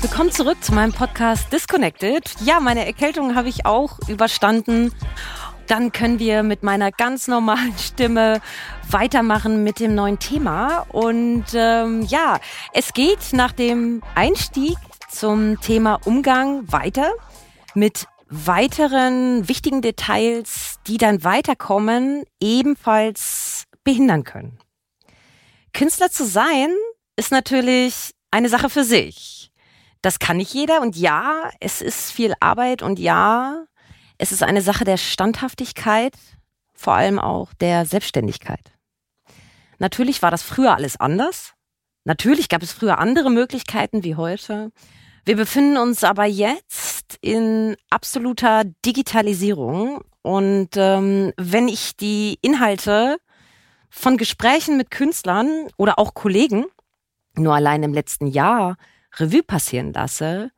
Willkommen zurück zu meinem Podcast Disconnected. Ja, meine Erkältung habe ich auch überstanden. Dann können wir mit meiner ganz normalen Stimme weitermachen mit dem neuen Thema. Und ähm, ja, es geht nach dem Einstieg zum Thema Umgang weiter mit weiteren wichtigen Details, die dann weiterkommen, ebenfalls behindern können. Künstler zu sein ist natürlich eine Sache für sich. Das kann nicht jeder und ja, es ist viel Arbeit und ja, es ist eine Sache der Standhaftigkeit, vor allem auch der Selbstständigkeit. Natürlich war das früher alles anders. Natürlich gab es früher andere Möglichkeiten wie heute. Wir befinden uns aber jetzt in absoluter Digitalisierung. Und ähm, wenn ich die Inhalte von Gesprächen mit Künstlern oder auch Kollegen nur allein im letzten Jahr Revue passieren lasse,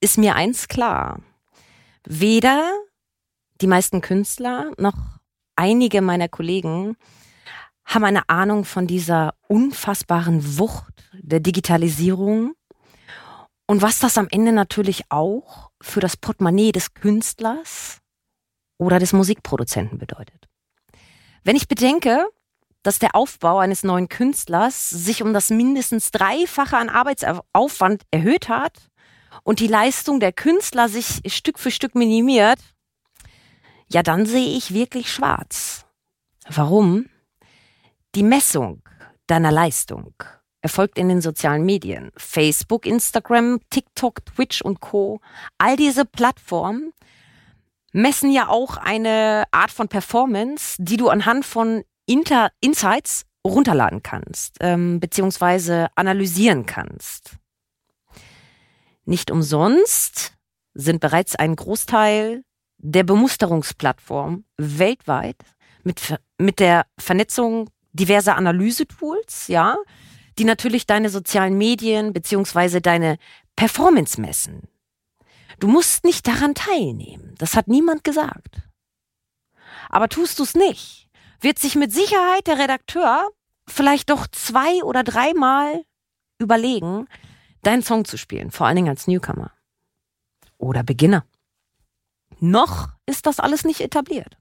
ist mir eins klar. Weder die meisten Künstler noch einige meiner Kollegen haben eine Ahnung von dieser unfassbaren Wucht der Digitalisierung und was das am Ende natürlich auch für das Portemonnaie des Künstlers oder des Musikproduzenten bedeutet. Wenn ich bedenke, dass der Aufbau eines neuen Künstlers sich um das mindestens Dreifache an Arbeitsaufwand erhöht hat und die Leistung der Künstler sich Stück für Stück minimiert, ja, dann sehe ich wirklich schwarz. Warum? Die Messung deiner Leistung erfolgt in den sozialen Medien. Facebook, Instagram, TikTok, Twitch und Co. All diese Plattformen messen ja auch eine Art von Performance, die du anhand von Inter Insights runterladen kannst, ähm, beziehungsweise analysieren kannst. Nicht umsonst sind bereits ein Großteil der Bemusterungsplattform weltweit mit, mit der Vernetzung diverser Analysetools, ja, die natürlich deine sozialen Medien beziehungsweise deine Performance messen. Du musst nicht daran teilnehmen. Das hat niemand gesagt. Aber tust du es nicht, wird sich mit Sicherheit der Redakteur vielleicht doch zwei oder dreimal überlegen, deinen Song zu spielen, vor allen Dingen als Newcomer oder Beginner. Noch ist das alles nicht etabliert.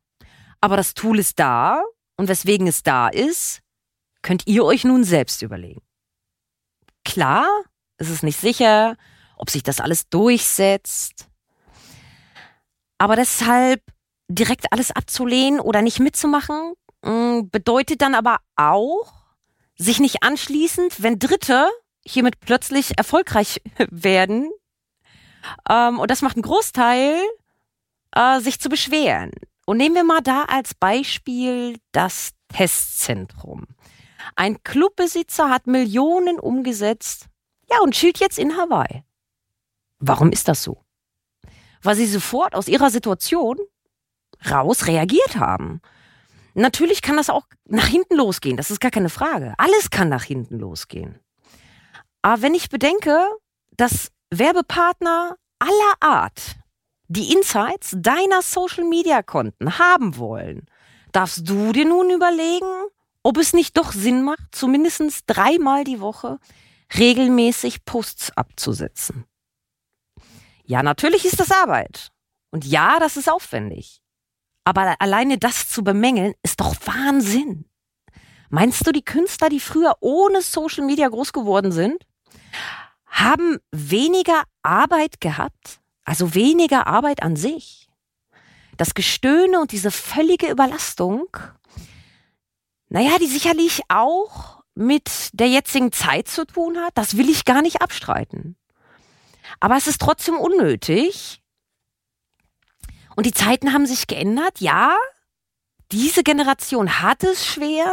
Aber das Tool ist da und weswegen es da ist, könnt ihr euch nun selbst überlegen. Klar, es ist nicht sicher, ob sich das alles durchsetzt. Aber deshalb direkt alles abzulehnen oder nicht mitzumachen, mm, bedeutet dann aber auch, sich nicht anschließend, wenn Dritte hiermit plötzlich erfolgreich werden, ähm, und das macht einen Großteil, äh, sich zu beschweren. Und nehmen wir mal da als Beispiel das Testzentrum. Ein Clubbesitzer hat Millionen umgesetzt, ja, und schielt jetzt in Hawaii. Warum ist das so? Weil sie sofort aus ihrer Situation raus reagiert haben. Natürlich kann das auch nach hinten losgehen, das ist gar keine Frage. Alles kann nach hinten losgehen. Aber wenn ich bedenke, dass Werbepartner aller Art die Insights deiner Social-Media-Konten haben wollen, darfst du dir nun überlegen, ob es nicht doch Sinn macht, zumindest dreimal die Woche regelmäßig Posts abzusetzen. Ja, natürlich ist das Arbeit. Und ja, das ist aufwendig. Aber alleine das zu bemängeln, ist doch Wahnsinn. Meinst du, die Künstler, die früher ohne Social Media groß geworden sind, haben weniger Arbeit gehabt? Also weniger Arbeit an sich? Das Gestöhne und diese völlige Überlastung naja, die sicherlich auch mit der jetzigen Zeit zu tun hat. Das will ich gar nicht abstreiten. Aber es ist trotzdem unnötig. Und die Zeiten haben sich geändert. Ja, diese Generation hat es schwer,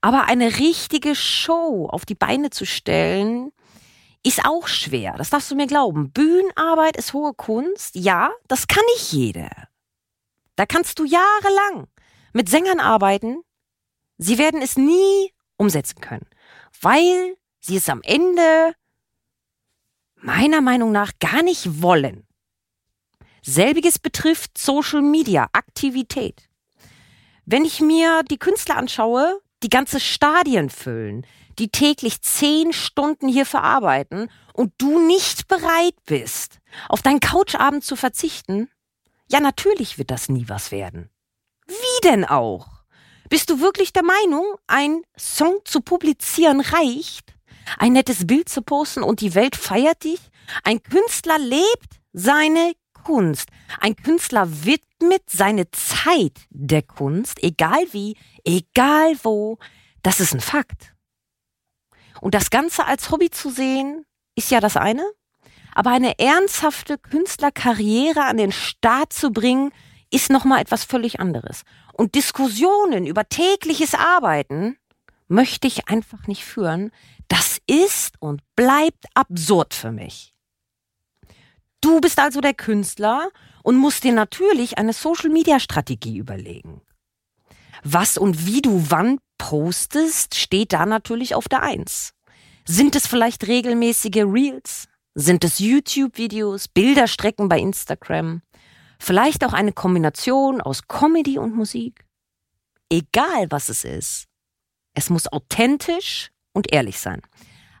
aber eine richtige Show auf die Beine zu stellen, ist auch schwer. Das darfst du mir glauben. Bühnenarbeit ist hohe Kunst. Ja, das kann nicht jeder. Da kannst du jahrelang mit Sängern arbeiten, Sie werden es nie umsetzen können, weil sie es am Ende meiner Meinung nach gar nicht wollen. Selbiges betrifft Social Media Aktivität. Wenn ich mir die Künstler anschaue, die ganze Stadien füllen, die täglich zehn Stunden hier verarbeiten und du nicht bereit bist, auf deinen Couchabend zu verzichten, ja natürlich wird das nie was werden. Wie denn auch? Bist du wirklich der Meinung, ein Song zu publizieren reicht? Ein nettes Bild zu posten und die Welt feiert dich? Ein Künstler lebt seine Kunst. Ein Künstler widmet seine Zeit der Kunst, egal wie, egal wo. Das ist ein Fakt. Und das Ganze als Hobby zu sehen, ist ja das eine. Aber eine ernsthafte Künstlerkarriere an den Start zu bringen, ist nochmal etwas völlig anderes. Und Diskussionen über tägliches Arbeiten möchte ich einfach nicht führen. Das ist und bleibt absurd für mich. Du bist also der Künstler und musst dir natürlich eine Social-Media-Strategie überlegen. Was und wie du wann postest, steht da natürlich auf der Eins. Sind es vielleicht regelmäßige Reels? Sind es YouTube-Videos, Bilderstrecken bei Instagram? Vielleicht auch eine Kombination aus Comedy und Musik? Egal was es ist. Es muss authentisch und ehrlich sein.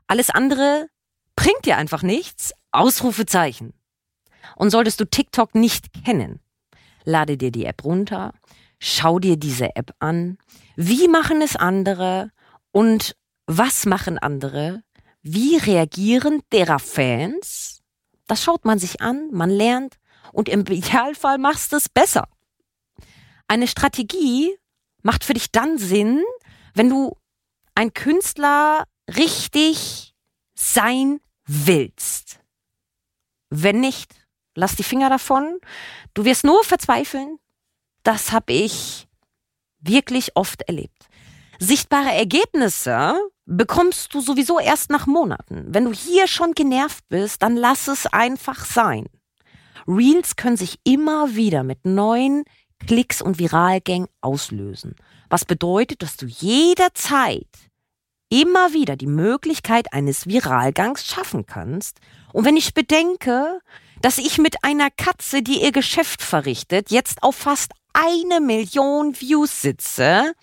Alles andere bringt dir einfach nichts. Ausrufezeichen. Und solltest du TikTok nicht kennen, lade dir die App runter, schau dir diese App an. Wie machen es andere und was machen andere? Wie reagieren derer Fans? Das schaut man sich an, man lernt und im Idealfall machst du es besser. Eine Strategie macht für dich dann Sinn, wenn du ein Künstler richtig sein willst. Wenn nicht, Lass die Finger davon. Du wirst nur verzweifeln. Das habe ich wirklich oft erlebt. Sichtbare Ergebnisse bekommst du sowieso erst nach Monaten. Wenn du hier schon genervt bist, dann lass es einfach sein. Reels können sich immer wieder mit neuen Klicks und Viralgängen auslösen. Was bedeutet, dass du jederzeit immer wieder die Möglichkeit eines Viralgangs schaffen kannst. Und wenn ich bedenke, dass ich mit einer Katze, die ihr Geschäft verrichtet, jetzt auf fast eine Million Views sitze,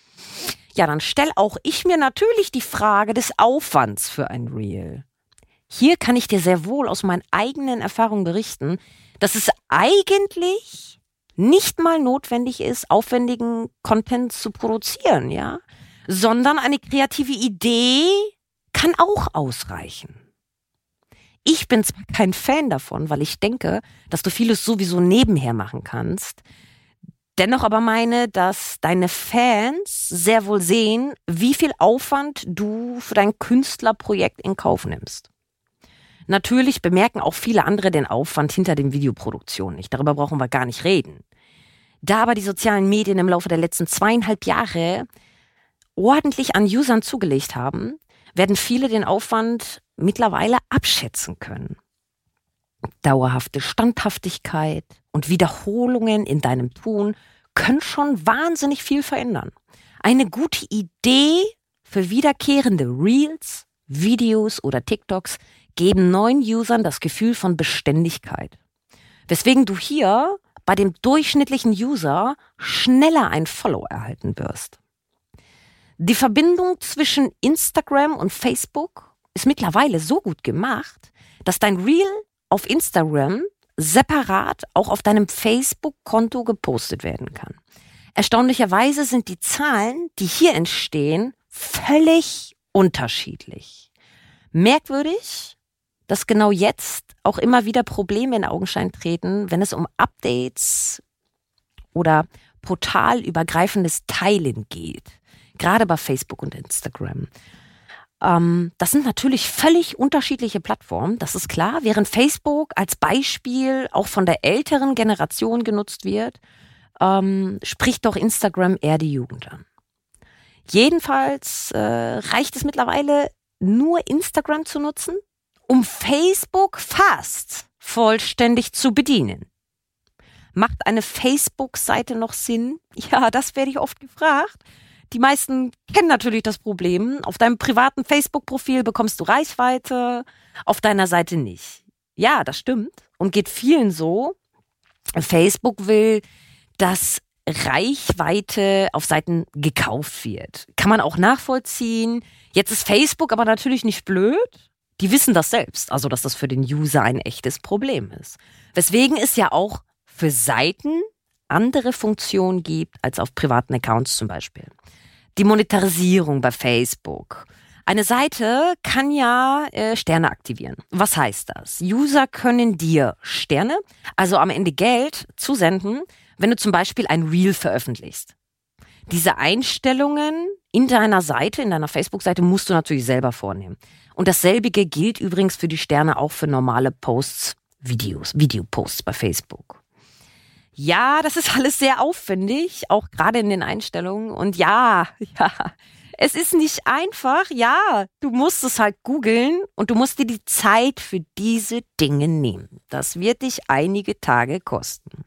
ja, dann stell auch ich mir natürlich die Frage des Aufwands für ein Reel. Hier kann ich dir sehr wohl aus meinen eigenen Erfahrungen berichten, dass es eigentlich nicht mal notwendig ist, aufwendigen Content zu produzieren, ja, sondern eine kreative Idee kann auch ausreichen. Ich bin zwar kein Fan davon, weil ich denke, dass du vieles sowieso nebenher machen kannst. Dennoch aber meine, dass deine Fans sehr wohl sehen, wie viel Aufwand du für dein Künstlerprojekt in Kauf nimmst. Natürlich bemerken auch viele andere den Aufwand hinter den Videoproduktionen nicht. Darüber brauchen wir gar nicht reden. Da aber die sozialen Medien im Laufe der letzten zweieinhalb Jahre ordentlich an Usern zugelegt haben, werden viele den Aufwand mittlerweile abschätzen können. Dauerhafte Standhaftigkeit und Wiederholungen in deinem Tun können schon wahnsinnig viel verändern. Eine gute Idee für wiederkehrende Reels, Videos oder TikToks geben neuen Usern das Gefühl von Beständigkeit. Weswegen du hier bei dem durchschnittlichen User schneller ein Follow erhalten wirst. Die Verbindung zwischen Instagram und Facebook ist mittlerweile so gut gemacht, dass dein Reel auf Instagram separat auch auf deinem Facebook-Konto gepostet werden kann. Erstaunlicherweise sind die Zahlen, die hier entstehen, völlig unterschiedlich. Merkwürdig, dass genau jetzt auch immer wieder Probleme in Augenschein treten, wenn es um Updates oder portalübergreifendes Teilen geht gerade bei Facebook und Instagram. Ähm, das sind natürlich völlig unterschiedliche Plattformen, das ist klar. Während Facebook als Beispiel auch von der älteren Generation genutzt wird, ähm, spricht doch Instagram eher die Jugend an. Jedenfalls äh, reicht es mittlerweile nur Instagram zu nutzen, um Facebook fast vollständig zu bedienen. Macht eine Facebook-Seite noch Sinn? Ja, das werde ich oft gefragt. Die meisten kennen natürlich das Problem. Auf deinem privaten Facebook-Profil bekommst du Reichweite, auf deiner Seite nicht. Ja, das stimmt und geht vielen so. Facebook will, dass Reichweite auf Seiten gekauft wird. Kann man auch nachvollziehen. Jetzt ist Facebook aber natürlich nicht blöd. Die wissen das selbst, also dass das für den User ein echtes Problem ist. Weswegen es ja auch für Seiten andere Funktionen gibt als auf privaten Accounts zum Beispiel. Die Monetarisierung bei Facebook. Eine Seite kann ja äh, Sterne aktivieren. Was heißt das? User können dir Sterne, also am Ende Geld, zusenden, wenn du zum Beispiel ein Reel veröffentlichst. Diese Einstellungen in deiner Seite, in deiner Facebook-Seite musst du natürlich selber vornehmen. Und dasselbige gilt übrigens für die Sterne auch für normale Posts, Videos, Videoposts bei Facebook. Ja, das ist alles sehr aufwendig, auch gerade in den Einstellungen. Und ja, ja, es ist nicht einfach. Ja, du musst es halt googeln und du musst dir die Zeit für diese Dinge nehmen. Das wird dich einige Tage kosten.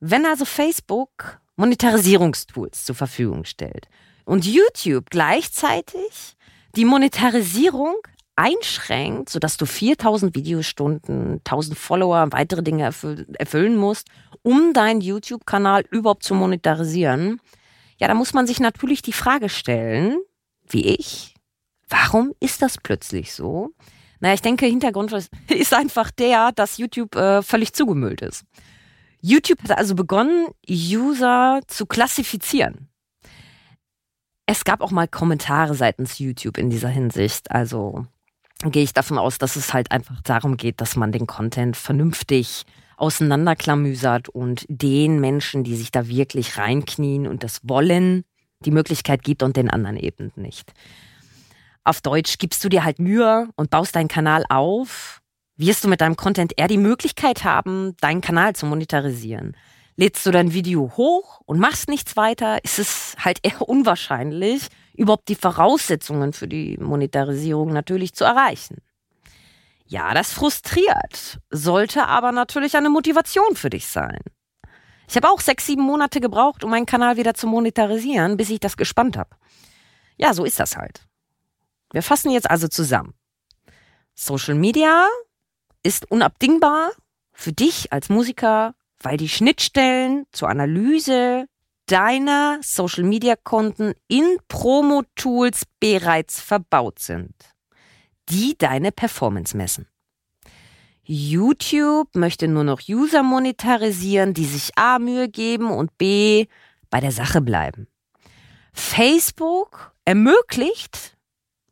Wenn also Facebook Monetarisierungstools zur Verfügung stellt und YouTube gleichzeitig die Monetarisierung einschränkt, sodass du 4000 Videostunden, 1000 Follower, weitere Dinge erfüllen musst, um deinen YouTube-Kanal überhaupt zu monetarisieren, ja, da muss man sich natürlich die Frage stellen, wie ich, warum ist das plötzlich so? Naja, ich denke, Hintergrund ist einfach der, dass YouTube äh, völlig zugemüllt ist. YouTube hat also begonnen, User zu klassifizieren. Es gab auch mal Kommentare seitens YouTube in dieser Hinsicht. Also gehe ich davon aus, dass es halt einfach darum geht, dass man den Content vernünftig auseinanderklamüsert und den Menschen, die sich da wirklich reinknien und das wollen, die Möglichkeit gibt und den anderen eben nicht. Auf Deutsch gibst du dir halt Mühe und baust deinen Kanal auf wirst du mit deinem Content eher die Möglichkeit haben, deinen Kanal zu monetarisieren. Lädst du dein Video hoch und machst nichts weiter, ist es halt eher unwahrscheinlich, überhaupt die Voraussetzungen für die Monetarisierung natürlich zu erreichen. Ja, das frustriert, sollte aber natürlich eine Motivation für dich sein. Ich habe auch sechs, sieben Monate gebraucht, um meinen Kanal wieder zu monetarisieren, bis ich das gespannt habe. Ja, so ist das halt. Wir fassen jetzt also zusammen. Social Media ist unabdingbar für dich als Musiker, weil die Schnittstellen zur Analyse deiner Social Media Konten in Promo Tools bereits verbaut sind, die deine Performance messen. YouTube möchte nur noch User monetarisieren, die sich A Mühe geben und B bei der Sache bleiben. Facebook ermöglicht,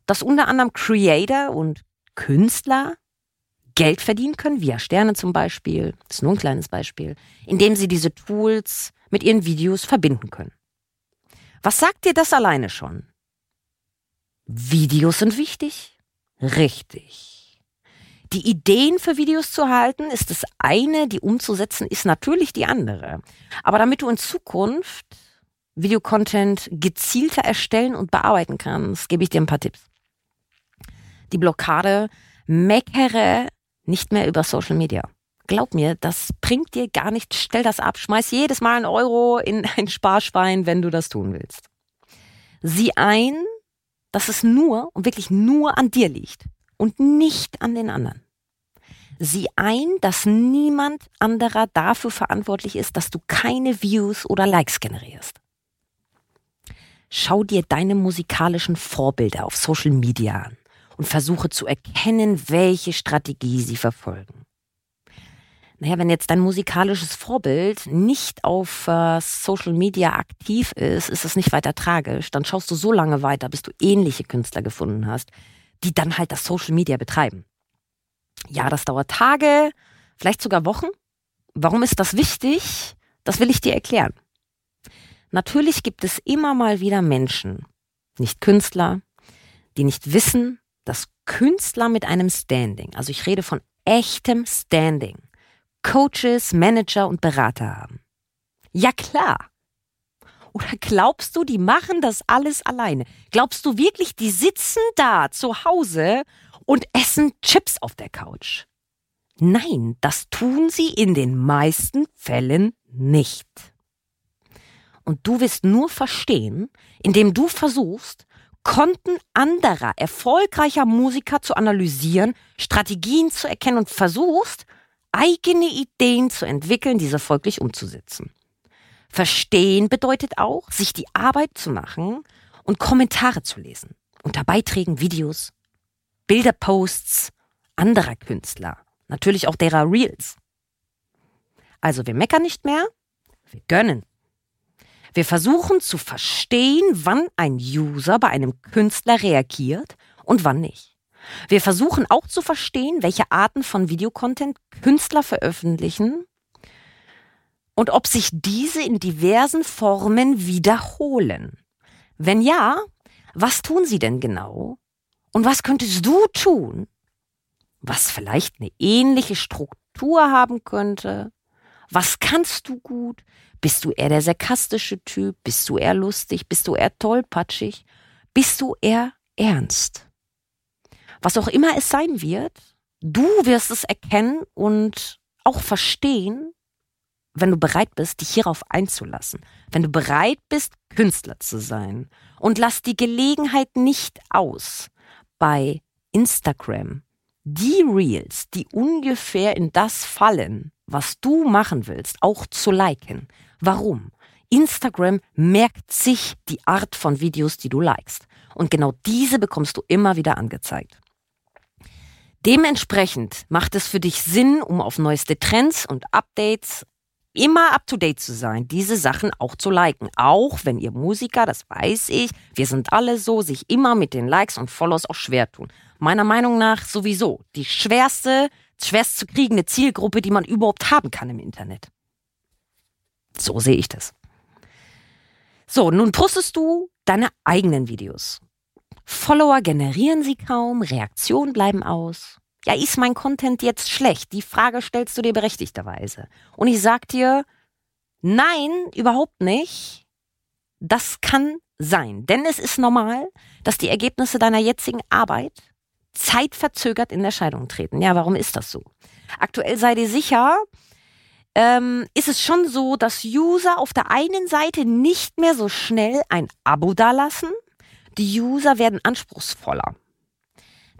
dass unter anderem Creator und Künstler Geld verdienen können, via Sterne zum Beispiel, das ist nur ein kleines Beispiel, indem sie diese Tools mit ihren Videos verbinden können. Was sagt dir das alleine schon? Videos sind wichtig? Richtig. Die Ideen für Videos zu halten ist das eine, die umzusetzen ist natürlich die andere. Aber damit du in Zukunft Videocontent gezielter erstellen und bearbeiten kannst, gebe ich dir ein paar Tipps. Die Blockade meckere nicht mehr über Social Media. Glaub mir, das bringt dir gar nichts. Stell das ab. Schmeiß jedes Mal einen Euro in ein Sparschwein, wenn du das tun willst. Sieh ein, dass es nur und wirklich nur an dir liegt und nicht an den anderen. Sieh ein, dass niemand anderer dafür verantwortlich ist, dass du keine Views oder Likes generierst. Schau dir deine musikalischen Vorbilder auf Social Media an und versuche zu erkennen, welche Strategie sie verfolgen. Naja, wenn jetzt dein musikalisches Vorbild nicht auf äh, Social Media aktiv ist, ist es nicht weiter tragisch. Dann schaust du so lange weiter, bis du ähnliche Künstler gefunden hast, die dann halt das Social Media betreiben. Ja, das dauert Tage, vielleicht sogar Wochen. Warum ist das wichtig? Das will ich dir erklären. Natürlich gibt es immer mal wieder Menschen, nicht Künstler, die nicht wissen, dass Künstler mit einem Standing, also ich rede von echtem Standing, Coaches, Manager und Berater haben. Ja klar. Oder glaubst du, die machen das alles alleine? Glaubst du wirklich, die sitzen da zu Hause und essen Chips auf der Couch? Nein, das tun sie in den meisten Fällen nicht. Und du wirst nur verstehen, indem du versuchst, Konten anderer erfolgreicher Musiker zu analysieren, Strategien zu erkennen und versuchst, eigene Ideen zu entwickeln, diese folglich umzusetzen. Verstehen bedeutet auch, sich die Arbeit zu machen und Kommentare zu lesen. Unter Beiträgen, Videos, Bilderposts anderer Künstler. Natürlich auch derer Reels. Also wir meckern nicht mehr, wir gönnen. Wir versuchen zu verstehen, wann ein User bei einem Künstler reagiert und wann nicht. Wir versuchen auch zu verstehen, welche Arten von Videocontent Künstler veröffentlichen und ob sich diese in diversen Formen wiederholen. Wenn ja, was tun sie denn genau? Und was könntest du tun, was vielleicht eine ähnliche Struktur haben könnte? Was kannst du gut? Bist du eher der sarkastische Typ? Bist du eher lustig? Bist du eher tollpatschig? Bist du eher ernst? Was auch immer es sein wird, du wirst es erkennen und auch verstehen, wenn du bereit bist, dich hierauf einzulassen. Wenn du bereit bist, Künstler zu sein. Und lass die Gelegenheit nicht aus, bei Instagram die Reels, die ungefähr in das fallen, was du machen willst, auch zu liken. Warum? Instagram merkt sich die Art von Videos, die du likest. Und genau diese bekommst du immer wieder angezeigt. Dementsprechend macht es für dich Sinn, um auf neueste Trends und Updates immer up to date zu sein, diese Sachen auch zu liken. Auch wenn ihr Musiker, das weiß ich, wir sind alle so, sich immer mit den Likes und Follows auch schwer tun. Meiner Meinung nach sowieso die schwerste, schwerst zu kriegende Zielgruppe, die man überhaupt haben kann im Internet. So sehe ich das. So, nun postest du deine eigenen Videos. Follower generieren sie kaum, Reaktionen bleiben aus. Ja, ist mein Content jetzt schlecht? Die Frage stellst du dir berechtigterweise. Und ich sag dir, nein, überhaupt nicht. Das kann sein. Denn es ist normal, dass die Ergebnisse deiner jetzigen Arbeit zeitverzögert in Erscheinung treten. Ja, warum ist das so? Aktuell sei dir sicher, ähm, ist es schon so, dass User auf der einen Seite nicht mehr so schnell ein Abo dalassen. Die User werden anspruchsvoller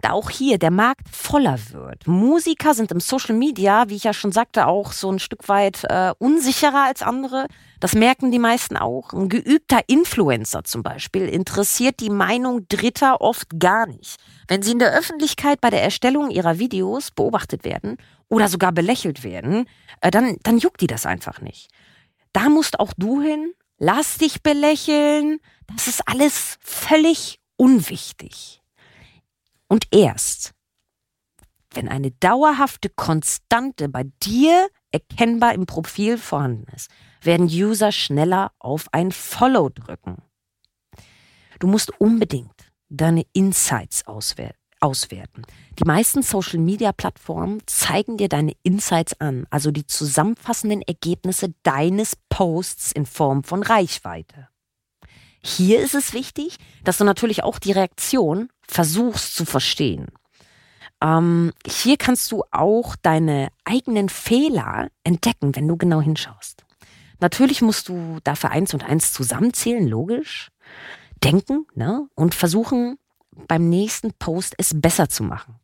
da auch hier der Markt voller wird. Musiker sind im Social Media, wie ich ja schon sagte, auch so ein Stück weit äh, unsicherer als andere. Das merken die meisten auch. Ein geübter Influencer zum Beispiel interessiert die Meinung Dritter oft gar nicht. Wenn sie in der Öffentlichkeit bei der Erstellung ihrer Videos beobachtet werden oder sogar belächelt werden, äh, dann, dann juckt die das einfach nicht. Da musst auch du hin. Lass dich belächeln. Das ist alles völlig unwichtig. Und erst, wenn eine dauerhafte Konstante bei dir erkennbar im Profil vorhanden ist, werden User schneller auf ein Follow drücken. Du musst unbedingt deine Insights auswerten. Die meisten Social-Media-Plattformen zeigen dir deine Insights an, also die zusammenfassenden Ergebnisse deines Posts in Form von Reichweite. Hier ist es wichtig, dass du natürlich auch die Reaktion versuchst zu verstehen. Ähm, hier kannst du auch deine eigenen Fehler entdecken, wenn du genau hinschaust. Natürlich musst du dafür eins und eins zusammenzählen, logisch, denken ne? und versuchen, beim nächsten Post es besser zu machen.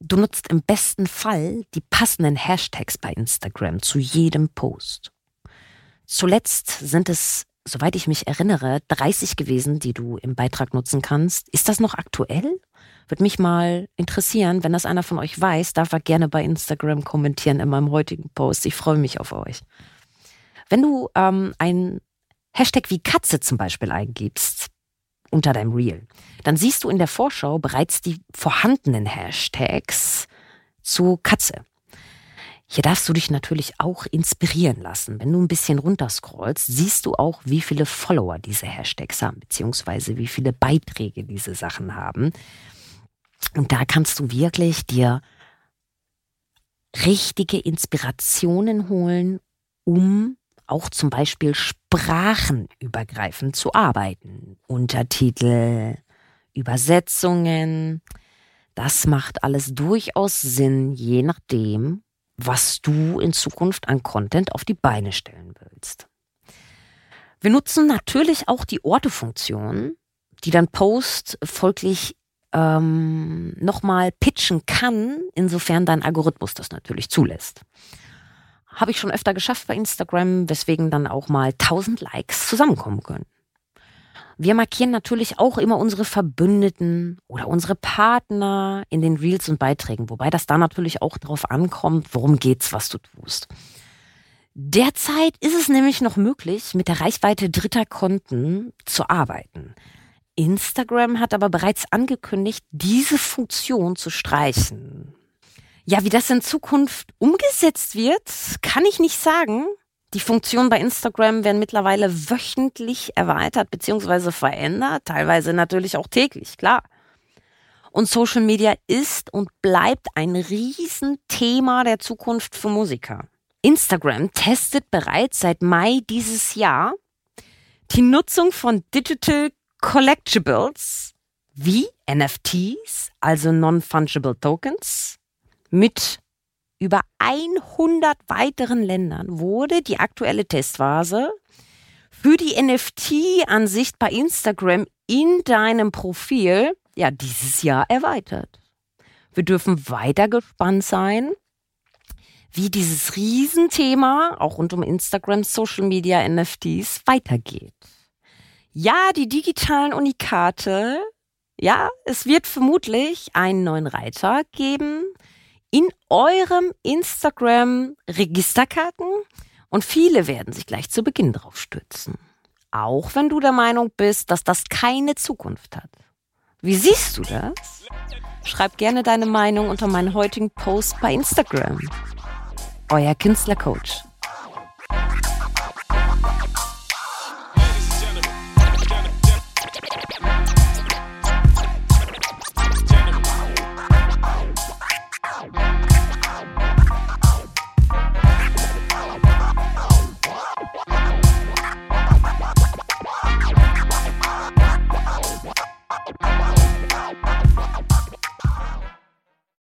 Du nutzt im besten Fall die passenden Hashtags bei Instagram zu jedem Post. Zuletzt sind es soweit ich mich erinnere, 30 gewesen, die du im Beitrag nutzen kannst. Ist das noch aktuell? Würde mich mal interessieren, wenn das einer von euch weiß, darf er gerne bei Instagram kommentieren in meinem heutigen Post. Ich freue mich auf euch. Wenn du ähm, ein Hashtag wie Katze zum Beispiel eingibst unter deinem Reel, dann siehst du in der Vorschau bereits die vorhandenen Hashtags zu Katze. Hier darfst du dich natürlich auch inspirieren lassen. Wenn du ein bisschen runterscrollst, siehst du auch, wie viele Follower diese Hashtags haben, beziehungsweise wie viele Beiträge diese Sachen haben. Und da kannst du wirklich dir richtige Inspirationen holen, um auch zum Beispiel sprachenübergreifend zu arbeiten. Untertitel, Übersetzungen. Das macht alles durchaus Sinn, je nachdem, was du in Zukunft an Content auf die Beine stellen willst. Wir nutzen natürlich auch die Orte-Funktion, die dann Post folglich ähm, nochmal pitchen kann, insofern dein Algorithmus das natürlich zulässt. Habe ich schon öfter geschafft bei Instagram, weswegen dann auch mal 1000 Likes zusammenkommen können. Wir markieren natürlich auch immer unsere Verbündeten oder unsere Partner in den Reels und Beiträgen, wobei das da natürlich auch darauf ankommt, worum geht's, was du tust. Derzeit ist es nämlich noch möglich, mit der Reichweite dritter Konten zu arbeiten. Instagram hat aber bereits angekündigt, diese Funktion zu streichen. Ja, wie das in Zukunft umgesetzt wird, kann ich nicht sagen. Die Funktionen bei Instagram werden mittlerweile wöchentlich erweitert bzw. verändert, teilweise natürlich auch täglich, klar. Und Social Media ist und bleibt ein Riesenthema der Zukunft für Musiker. Instagram testet bereits seit Mai dieses Jahr die Nutzung von Digital Collectibles wie NFTs, also Non-Fungible Tokens, mit über 100 weiteren Ländern wurde die aktuelle Testphase für die NFT-Ansicht bei Instagram in deinem Profil ja dieses Jahr erweitert. Wir dürfen weiter gespannt sein, wie dieses Riesenthema auch rund um Instagram, Social Media, NFTs weitergeht. Ja, die digitalen Unikate, ja, es wird vermutlich einen neuen Reiter geben in eurem Instagram Registerkarten und viele werden sich gleich zu Beginn drauf stützen. Auch wenn du der Meinung bist, dass das keine Zukunft hat. Wie siehst du das? Schreib gerne deine Meinung unter meinen heutigen Post bei Instagram. Euer Künstlercoach